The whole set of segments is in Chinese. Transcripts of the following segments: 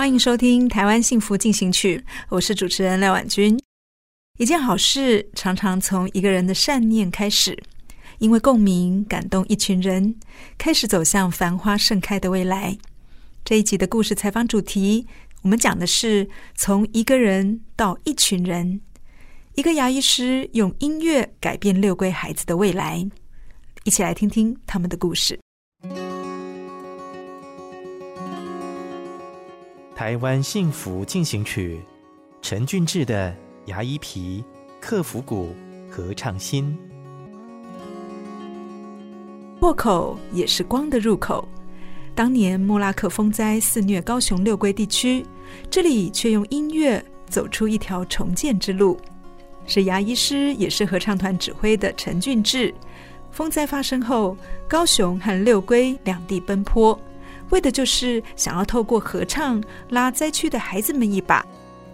欢迎收听《台湾幸福进行曲》，我是主持人廖婉君。一件好事常常从一个人的善念开始，因为共鸣感动一群人，开始走向繁花盛开的未来。这一集的故事采访主题，我们讲的是从一个人到一群人。一个牙医师用音乐改变六龟孩子的未来，一起来听听他们的故事。台湾幸福进行曲，陈俊志的牙医皮克服骨合唱心。破口也是光的入口。当年莫拉克风灾肆虐高雄六龟地区，这里却用音乐走出一条重建之路。是牙医师，也是合唱团指挥的陈俊志。风灾发生后，高雄和六龟两地奔波。为的就是想要透过合唱拉灾区的孩子们一把。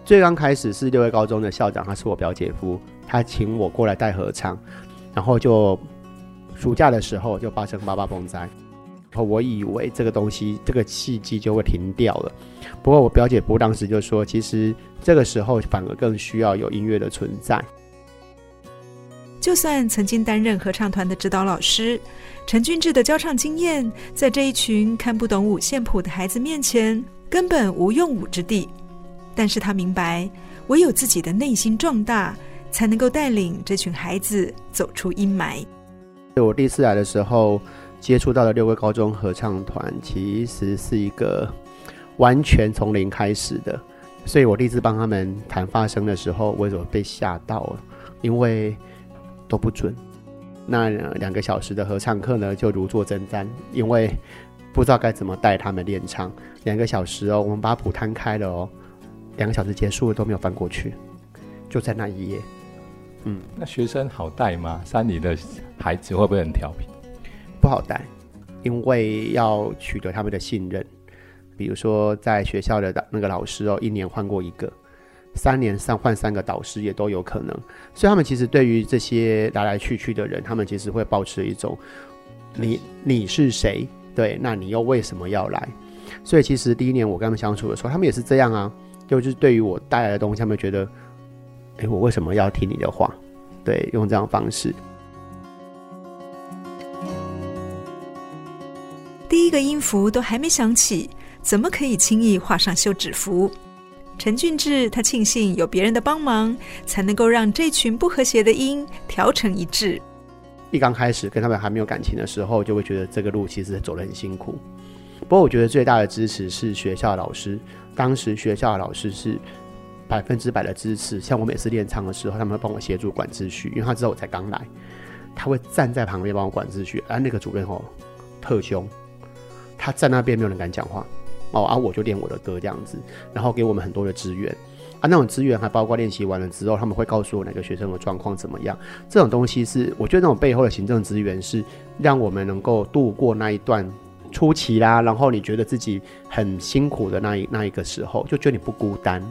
最刚开始是六位高中的校长，他是我表姐夫，他请我过来带合唱，然后就暑假的时候就发生八八风灾，然后我以为这个东西这个契机就会停掉了，不过我表姐夫当时就说，其实这个时候反而更需要有音乐的存在。就算曾经担任合唱团的指导老师，陈俊志的教唱经验，在这一群看不懂五线谱的孩子面前，根本无用武之地。但是他明白，唯有自己的内心壮大，才能够带领这群孩子走出阴霾。我第一次来的时候，接触到的六龟高中合唱团，其实是一个完全从零开始的。所以我第一次帮他们弹发声的时候，我怎么被吓到了？因为都不准，那两个小时的合唱课呢，就如坐针毡，因为不知道该怎么带他们练唱。两个小时哦，我们把谱摊开了哦，两个小时结束了都没有翻过去，就在那一页。嗯，那学生好带吗？山里的孩子会不会很调皮？不好带，因为要取得他们的信任。比如说，在学校的那个老师哦，一年换过一个。三年上换三个导师也都有可能，所以他们其实对于这些来来去去的人，他们其实会保持一种你，你是谁？对，那你又为什么要来？所以其实第一年我跟他们相处的时候，他们也是这样啊，就是对于我带来的东西，他们觉得，哎，我为什么要听你的话？对，用这样方式。第一个音符都还没响起，怎么可以轻易画上休止符？陈俊志，他庆幸有别人的帮忙，才能够让这群不和谐的音调成一致。一刚开始跟他们还没有感情的时候，就会觉得这个路其实走得很辛苦。不过我觉得最大的支持是学校老师，当时学校的老师是百分之百的支持。像我每次练唱的时候，他们会帮我协助管秩序，因为他知道我才刚来，他会站在旁边帮我管秩序。而那个主任哦，特凶，他站那边没有人敢讲话。哦，啊，我就练我的歌这样子，然后给我们很多的资源，啊，那种资源还包括练习完了之后，他们会告诉我哪个学生的状况怎么样。这种东西是，我觉得那种背后的行政资源是让我们能够度过那一段初期啦，然后你觉得自己很辛苦的那一那一个时候，就觉得你不孤单。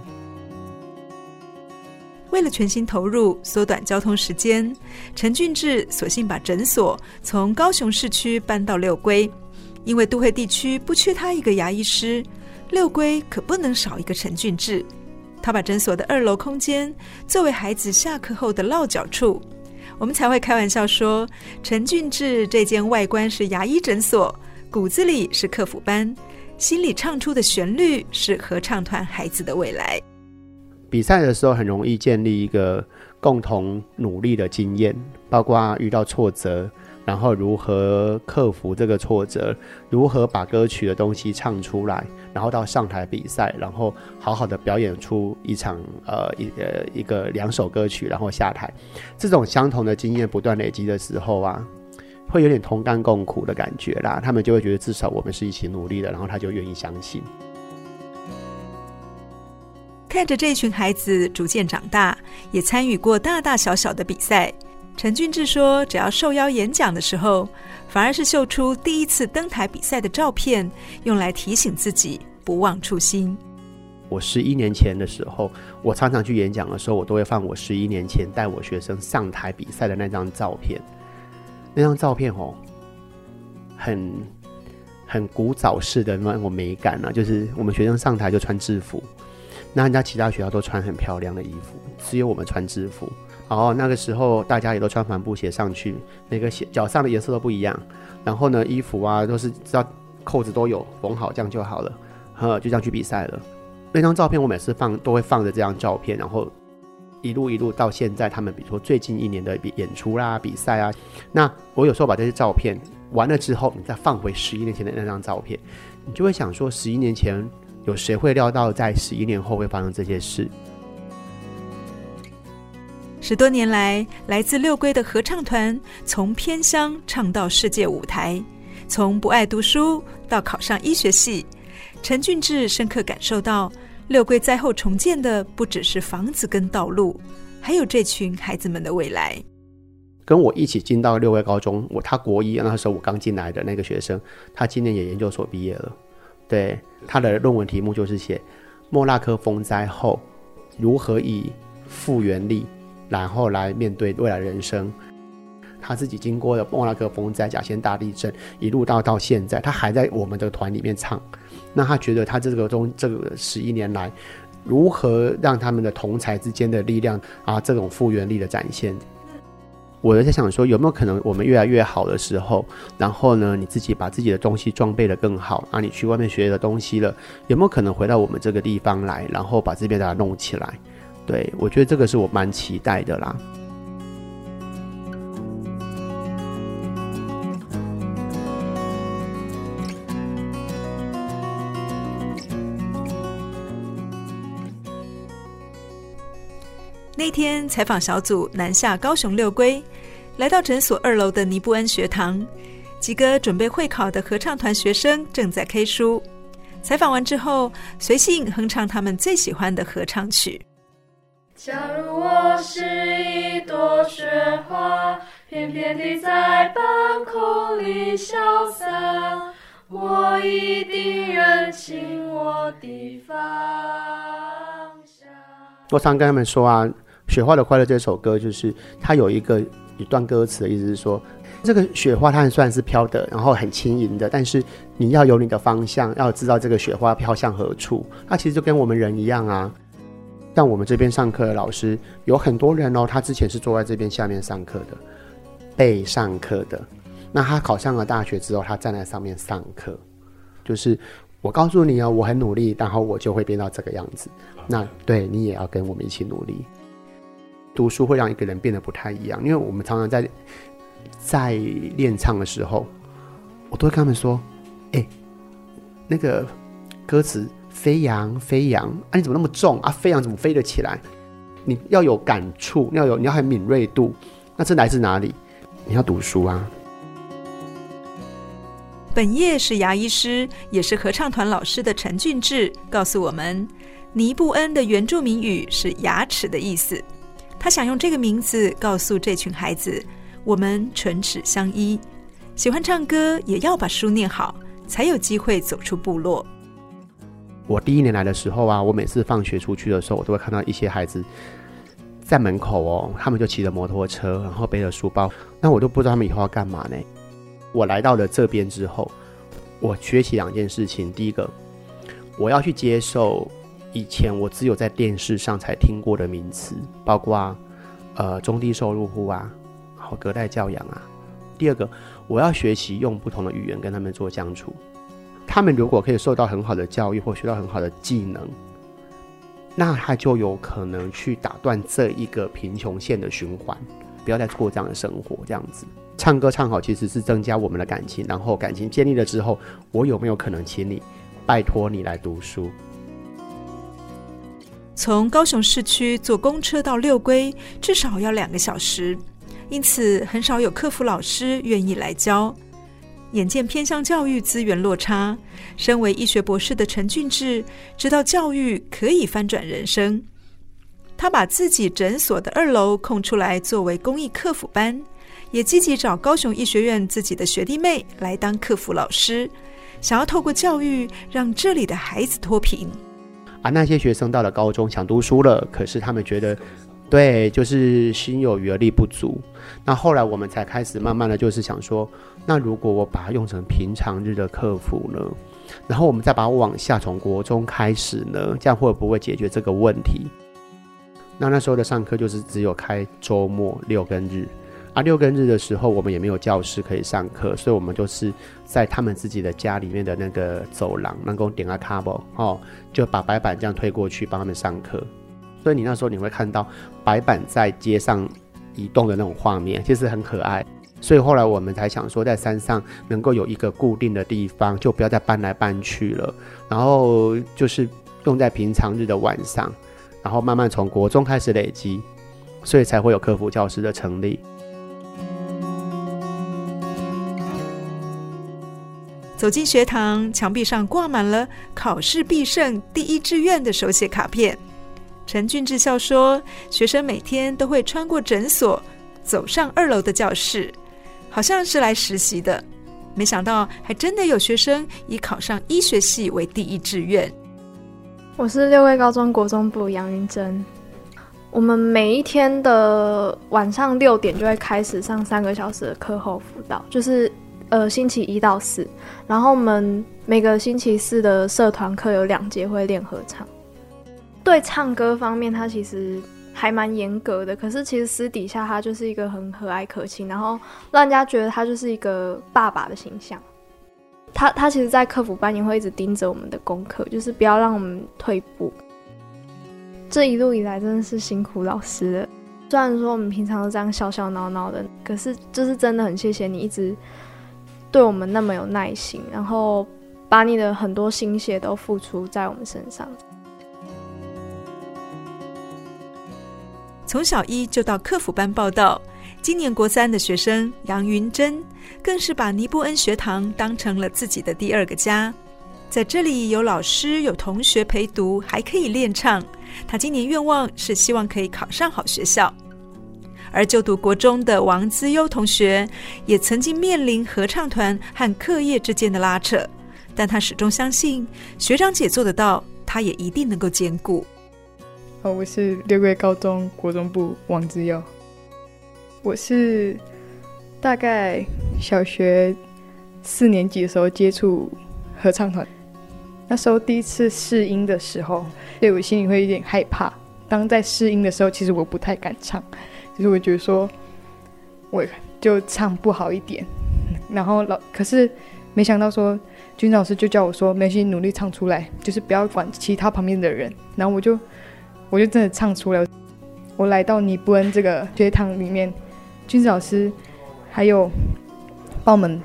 为了全心投入，缩短交通时间，陈俊志索性把诊所从高雄市区搬到六龟。因为都会地区不缺他一个牙医师，六龟可不能少一个陈俊志。他把诊所的二楼空间作为孩子下课后的落脚处，我们才会开玩笑说，陈俊志这间外观是牙医诊所，骨子里是客服班，心里唱出的旋律是合唱团孩子的未来。比赛的时候很容易建立一个共同努力的经验，包括遇到挫折。然后如何克服这个挫折？如何把歌曲的东西唱出来？然后到上台比赛，然后好好的表演出一场呃一呃一个两首歌曲，然后下台。这种相同的经验不断累积的时候啊，会有点同甘共苦的感觉啦。他们就会觉得至少我们是一起努力的，然后他就愿意相信。看着这群孩子逐渐长大，也参与过大大小小的比赛。陈俊志说：“只要受邀演讲的时候，反而是秀出第一次登台比赛的照片，用来提醒自己不忘初心。我十一年前的时候，我常常去演讲的时候，我都会放我十一年前带我学生上台比赛的那张照片。那张照片哦，很很古早式的那种美感啊，就是我们学生上台就穿制服，那人家其他学校都穿很漂亮的衣服，只有我们穿制服。”然后那个时候大家也都穿帆布鞋上去，每个鞋脚上的颜色都不一样。然后呢，衣服啊都是只要扣子都有缝好，这样就好了。呵，就这样去比赛了。那张照片我每次放都会放着这张照片，然后一路一路到现在，他们比如说最近一年的演出啦、比赛啊，那我有时候把这些照片完了之后，你再放回十一年前的那张照片，你就会想说，十一年前有谁会料到在十一年后会发生这些事？十多年来，来自六龟的合唱团从偏乡唱到世界舞台，从不爱读书到考上医学系，陈俊志深刻感受到，六龟灾后重建的不只是房子跟道路，还有这群孩子们的未来。跟我一起进到六龟高中，我他国一那时候我刚进来的那个学生，他今年也研究所毕业了。对，他的论文题目就是写莫拉克风灾后如何以复原力。然后来面对未来人生，他自己经过了莫拉克风灾、甲仙大地震，一路到到现在，他还在我们的团里面唱。那他觉得他这个中这个十一年来，如何让他们的同才之间的力量啊，这种复原力的展现？我在想说，有没有可能我们越来越好的时候，然后呢，你自己把自己的东西装备的更好，啊，你去外面学的东西了，有没有可能回到我们这个地方来，然后把这边给它弄起来？对，我觉得这个是我蛮期待的啦。那天采访小组南下高雄六龟，来到诊所二楼的尼布恩学堂，几个准备会考的合唱团学生正在 K 书。采访完之后，随性哼唱他们最喜欢的合唱曲。假如我是一朵雪花，翩翩地在半空里潇洒，我一定认清我的方向。我常跟他们说啊，《雪花的快乐》这首歌就是它有一个一段歌词的意思是说，这个雪花它虽然是飘的，然后很轻盈的，但是你要有你的方向，要知道这个雪花飘向何处。它其实就跟我们人一样啊。像我们这边上课的老师有很多人哦，他之前是坐在这边下面上课的，被上课的。那他考上了大学之后，他站在上面上课，就是我告诉你哦，我很努力，然后我就会变到这个样子。那对你也要跟我们一起努力。读书会让一个人变得不太一样，因为我们常常在在练唱的时候，我都会跟他们说：“哎，那个歌词。”飞扬，飞扬，啊！你怎么那么重啊？飞扬怎么飞得起来？你要有感触，要有，你要很敏锐度。那这来自哪里？你要读书啊。本业是牙医师，也是合唱团老师的陈俊志告诉我们，尼布恩的原住民语是牙齿的意思。他想用这个名字告诉这群孩子，我们唇齿相依，喜欢唱歌也要把书念好，才有机会走出部落。我第一年来的时候啊，我每次放学出去的时候，我都会看到一些孩子在门口哦，他们就骑着摩托车，然后背着书包，那我都不知道他们以后要干嘛呢。我来到了这边之后，我学习两件事情。第一个，我要去接受以前我只有在电视上才听过的名词，包括呃中低收入户啊，好隔代教养啊。第二个，我要学习用不同的语言跟他们做相处。他们如果可以受到很好的教育或学到很好的技能，那他就有可能去打断这一个贫穷线的循环，不要再过这样的生活。这样子，唱歌唱好其实是增加我们的感情，然后感情建立了之后，我有没有可能请你拜托你来读书？从高雄市区坐公车到六龟至少要两个小时，因此很少有客服老师愿意来教。眼见偏向教育资源落差，身为医学博士的陈俊志知道教育可以翻转人生，他把自己诊所的二楼空出来作为公益客服班，也积极找高雄医学院自己的学弟妹来当客服老师，想要透过教育让这里的孩子脱贫。啊，那些学生到了高中想读书了，可是他们觉得，对，就是心有余而力不足。那后来我们才开始慢慢的就是想说。那如果我把它用成平常日的客服呢？然后我们再把它往下从国中开始呢？这样会不会解决这个问题？那那时候的上课就是只有开周末六跟日，啊六跟日的时候我们也没有教室可以上课，所以我们就是在他们自己的家里面的那个走廊，能够点个卡布哦，就把白板这样推过去帮他们上课。所以你那时候你会看到白板在街上移动的那种画面，其实很可爱。所以后来我们才想说，在山上能够有一个固定的地方，就不要再搬来搬去了。然后就是用在平常日的晚上，然后慢慢从国中开始累积，所以才会有客服教师的成立。走进学堂，墙壁上挂满了考试必胜第一志愿的手写卡片。陈俊志笑说，学生每天都会穿过诊所，走上二楼的教室。好像是来实习的，没想到还真的有学生以考上医学系为第一志愿。我是六位高中国中部杨云珍。我们每一天的晚上六点就会开始上三个小时的课后辅导，就是呃星期一到四，然后我们每个星期四的社团课有两节会练合唱。对唱歌方面，他其实。还蛮严格的，可是其实私底下他就是一个很和蔼可亲，然后让人家觉得他就是一个爸爸的形象。他他其实，在课辅班也会一直盯着我们的功课，就是不要让我们退步。这一路以来真的是辛苦老师了。虽然说我们平常都这样笑笑闹闹的，可是就是真的很谢谢你一直对我们那么有耐心，然后把你的很多心血都付出在我们身上。从小一就到课辅班报到，今年国三的学生杨云珍，更是把尼布恩学堂当成了自己的第二个家。在这里有老师、有同学陪读，还可以练唱。他今年愿望是希望可以考上好学校。而就读国中的王资优同学，也曾经面临合唱团和课业之间的拉扯，但他始终相信学长姐做得到，他也一定能够兼顾。哦我是六月高中国中部王之耀。我是大概小学四年级的时候接触合唱团，那时候第一次试音的时候，对我心里会有点害怕。当在试音的时候，其实我不太敢唱，就是我觉得说，我就唱不好一点。然后老可是没想到说，军老师就叫我说，没事努力唱出来，就是不要管其他旁边的人。然后我就。我就真的唱出了。我来到尼布恩这个学堂里面，君子老师还有帮我们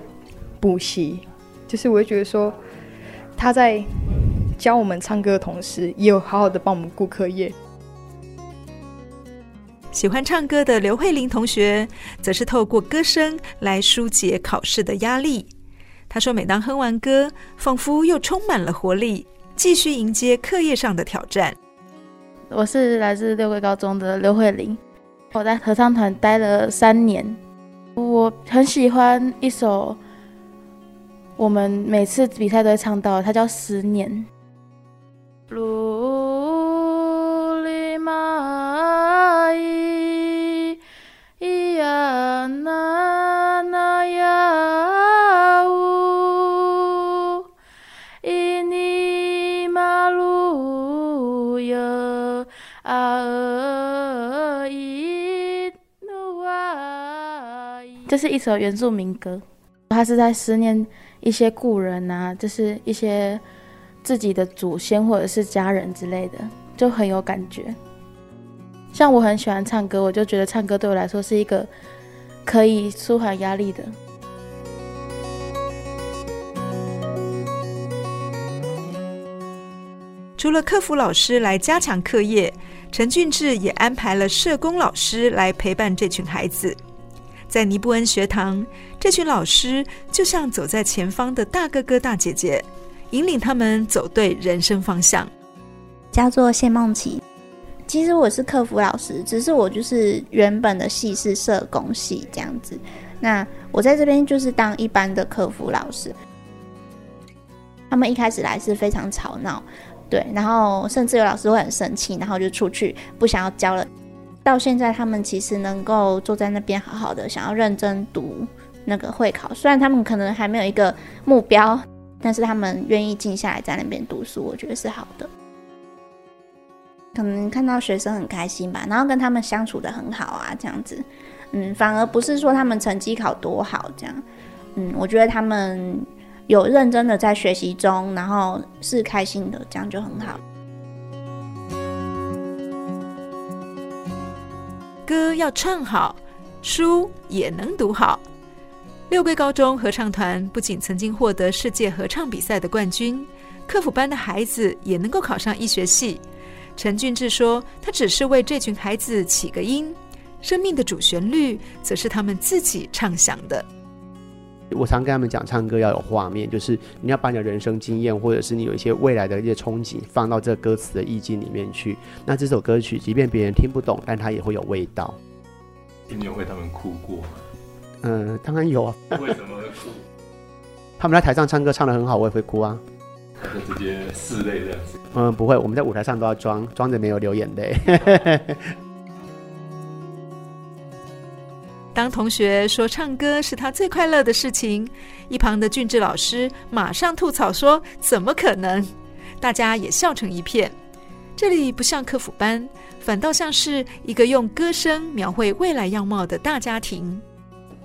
补习，就是我会觉得说他在教我们唱歌的同时，也有好好的帮我们顾课业。喜欢唱歌的刘慧玲同学，则是透过歌声来疏解考试的压力。她说，每当哼完歌，仿佛又充满了活力，继续迎接课业上的挑战。我是来自六桂高中的刘慧玲，我在合唱团待了三年，我很喜欢一首我们每次比赛都会唱到，它叫《思念》。这是一首原住民歌，他是在思念一些故人啊，就是一些自己的祖先或者是家人之类的，就很有感觉。像我很喜欢唱歌，我就觉得唱歌对我来说是一个可以舒缓压力的。除了客服老师来加强课业，陈俊志也安排了社工老师来陪伴这群孩子。在尼布恩学堂，这群老师就像走在前方的大哥哥大姐姐，引领他们走对人生方向。叫做谢梦琪，其实我是客服老师，只是我就是原本的系是社工系这样子。那我在这边就是当一般的客服老师。他们一开始来是非常吵闹。对，然后甚至有老师会很生气，然后就出去不想要教了。到现在，他们其实能够坐在那边好好的，想要认真读那个会考。虽然他们可能还没有一个目标，但是他们愿意静下来在那边读书，我觉得是好的。可能看到学生很开心吧，然后跟他们相处得很好啊，这样子。嗯，反而不是说他们成绩考多好这样。嗯，我觉得他们。有认真的在学习中，然后是开心的，这样就很好。歌要唱好，书也能读好。六桂高中合唱团不仅曾经获得世界合唱比赛的冠军，课辅班的孩子也能够考上医学系。陈俊志说：“他只是为这群孩子起个音，生命的主旋律则是他们自己唱响的。”我常跟他们讲，唱歌要有画面，就是你要把你的人生经验，或者是你有一些未来的一些憧憬，放到这歌词的意境里面去。那这首歌曲，即便别人听不懂，但它也会有味道。你有为他们哭过吗？嗯，当然有啊。为什么会哭？他们在台上唱歌唱的很好，我也会哭啊。就直接拭泪这样子。嗯，不会，我们在舞台上都要装，装着没有流眼泪。当同学说唱歌是他最快乐的事情，一旁的俊志老师马上吐槽说：“怎么可能？”大家也笑成一片。这里不像课辅班，反倒像是一个用歌声描绘未来样貌的大家庭。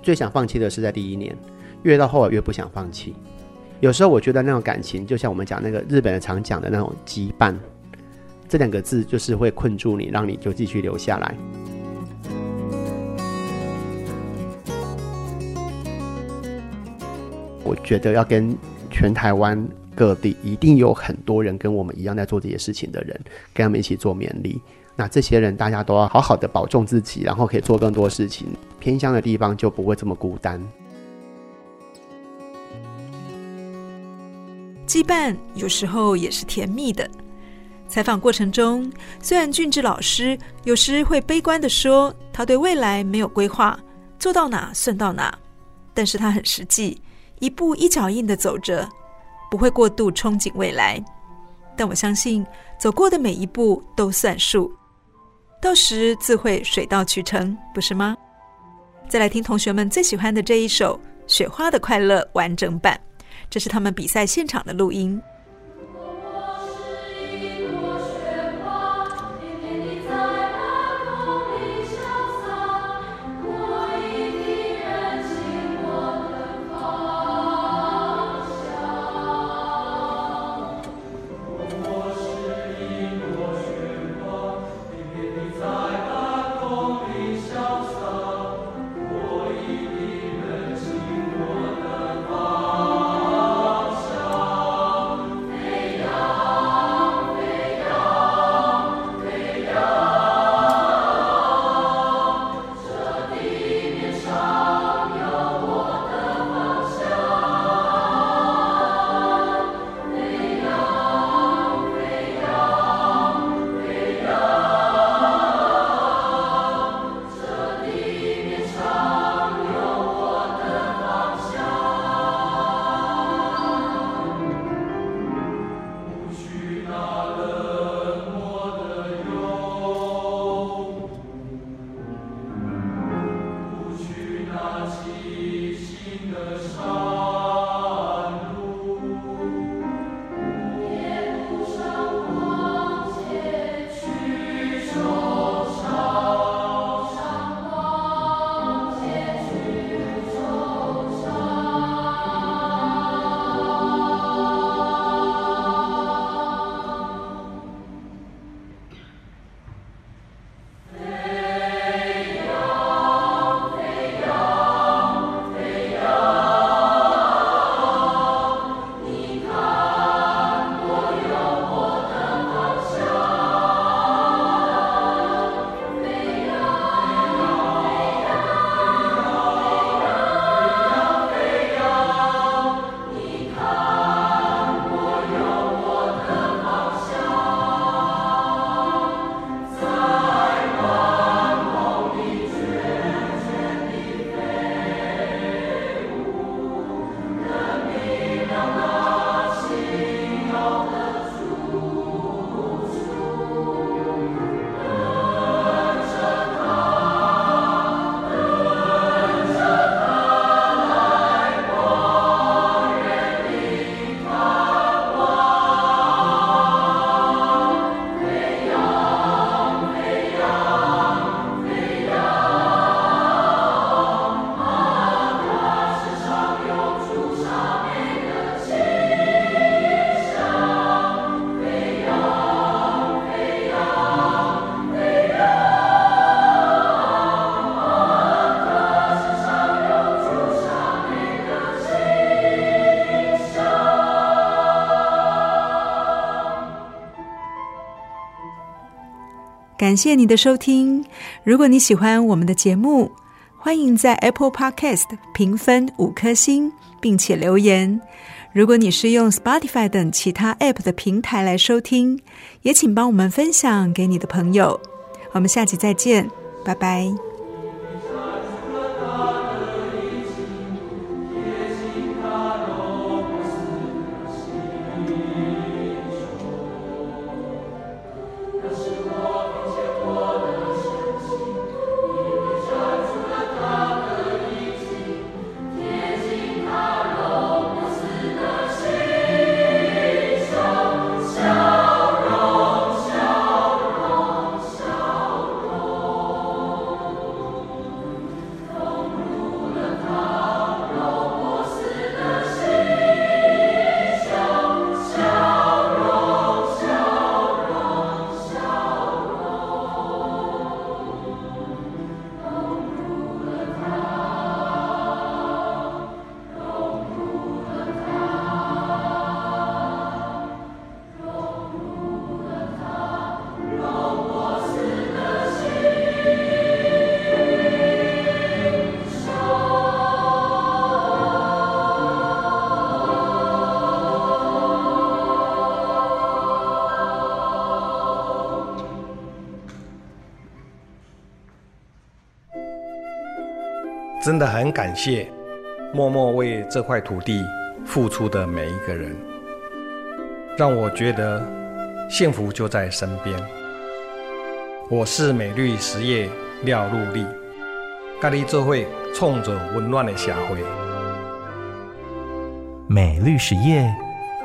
最想放弃的是在第一年，越到后来越不想放弃。有时候我觉得那种感情，就像我们讲那个日本人常讲的那种羁绊，这两个字就是会困住你，让你就继续留下来。我觉得要跟全台湾各地一定有很多人跟我们一样在做这些事情的人，跟他们一起做勉励。那这些人大家都要好好的保重自己，然后可以做更多事情。偏乡的地方就不会这么孤单。羁绊有时候也是甜蜜的。采访过程中，虽然俊志老师有时会悲观的说他对未来没有规划，做到哪算到哪，但是他很实际。一步一脚印的走着，不会过度憧憬未来，但我相信走过的每一步都算数，到时自会水到渠成，不是吗？再来听同学们最喜欢的这一首《雪花的快乐》完整版，这是他们比赛现场的录音。感谢你的收听。如果你喜欢我们的节目，欢迎在 Apple Podcast 评分五颗星，并且留言。如果你是用 Spotify 等其他 App 的平台来收听，也请帮我们分享给你的朋友。我们下期再见，拜拜。真的很感谢默默为这块土地付出的每一个人，让我觉得幸福就在身边。我是美绿实业廖禄立，咖喱做会冲着温暖的社会。美绿实业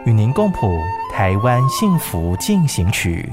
与您共谱台湾幸福进行曲。